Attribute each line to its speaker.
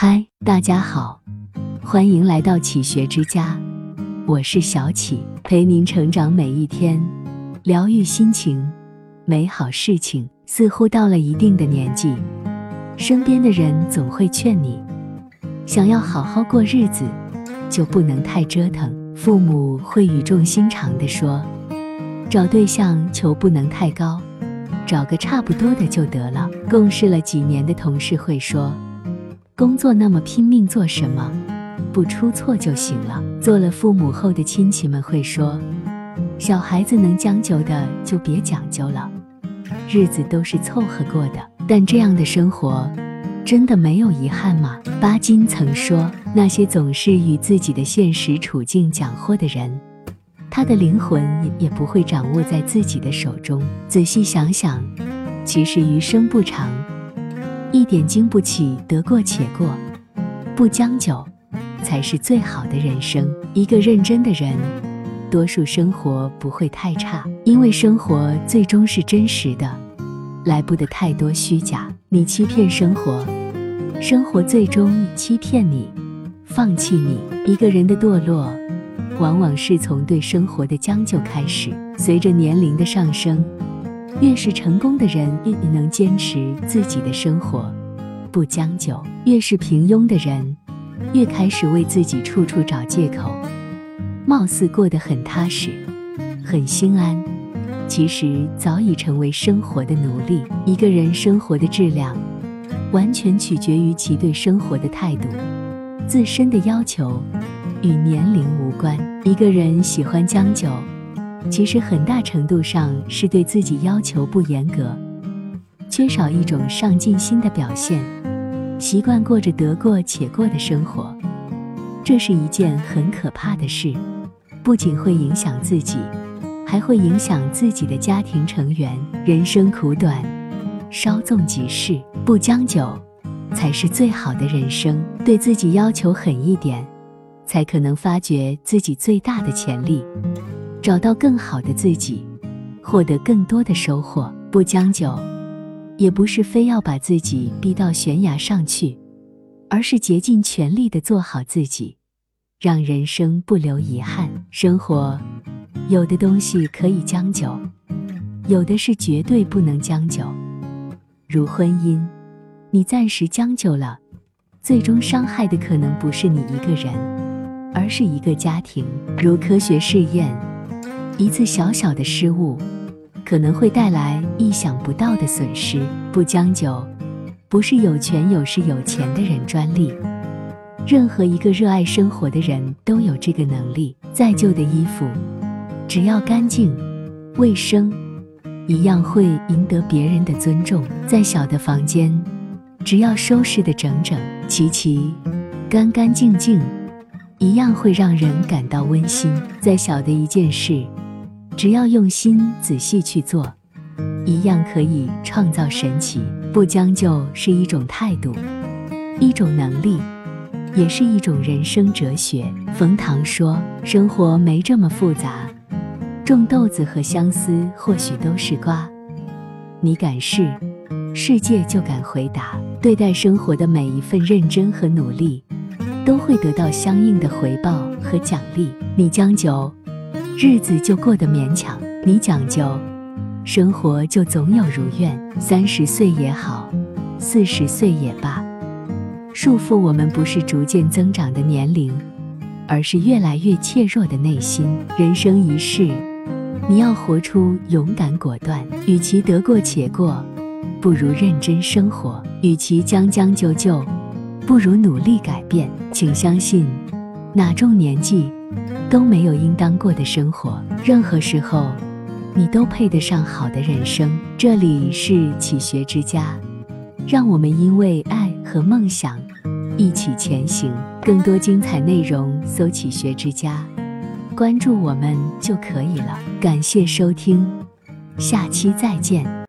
Speaker 1: 嗨，大家好，欢迎来到启学之家，我是小启，陪您成长每一天，疗愈心情，美好事情。似乎到了一定的年纪，身边的人总会劝你，想要好好过日子，就不能太折腾。父母会语重心长地说，找对象求不能太高，找个差不多的就得了。共事了几年的同事会说，工作那么拼命做什么？不出错就行了。做了父母后的亲戚们会说，小孩子能将就的就别讲究了。日子都是凑合过的，但这样的生活真的没有遗憾吗？巴金曾说，那些总是与自己的现实处境讲和的人，他的灵魂也不会掌握在自己的手中。仔细想想，其实余生不长，一点经不起得过且过，不将就，才是最好的人生。一个认真的人。多数生活不会太差，因为生活最终是真实的，来不得太多虚假。你欺骗生活，生活最终欺骗你，放弃你。一个人的堕落，往往是从对生活的将就开始。随着年龄的上升，越是成功的人越能坚持自己的生活，不将就；越是平庸的人，越开始为自己处处找借口。貌似过得很踏实，很心安，其实早已成为生活的奴隶。一个人生活的质量，完全取决于其对生活的态度。自身的要求与年龄无关。一个人喜欢将就，其实很大程度上是对自己要求不严格，缺少一种上进心的表现，习惯过着得过且过的生活，这是一件很可怕的事。不仅会影响自己，还会影响自己的家庭成员。人生苦短，稍纵即逝，不将就才是最好的人生。对自己要求狠一点，才可能发掘自己最大的潜力，找到更好的自己，获得更多的收获。不将就，也不是非要把自己逼到悬崖上去，而是竭尽全力的做好自己。让人生不留遗憾。生活有的东西可以将就，有的是绝对不能将就。如婚姻，你暂时将就了，最终伤害的可能不是你一个人，而是一个家庭。如科学试验，一次小小的失误，可能会带来意想不到的损失。不将就，不是有权有势有钱的人专利。任何一个热爱生活的人都有这个能力。再旧的衣服，只要干净、卫生，一样会赢得别人的尊重；再小的房间，只要收拾得整整齐齐、干干净净，一样会让人感到温馨。再小的一件事，只要用心仔细去做，一样可以创造神奇。不将就是一种态度，一种能力。也是一种人生哲学。冯唐说：“生活没这么复杂，种豆子和相思或许都是瓜。你敢试，世界就敢回答。对待生活的每一份认真和努力，都会得到相应的回报和奖励。你将就，日子就过得勉强；你讲究，生活就总有如愿。三十岁也好，四十岁也罢。”束缚我们不是逐渐增长的年龄，而是越来越怯弱的内心。人生一世，你要活出勇敢果断。与其得过且过，不如认真生活；与其将将就就，不如努力改变。请相信，哪种年纪都没有应当过的生活。任何时候，你都配得上好的人生。这里是启学之家，让我们因为爱和梦想。一起前行，更多精彩内容搜“起学之家”，关注我们就可以了。感谢收听，下期再见。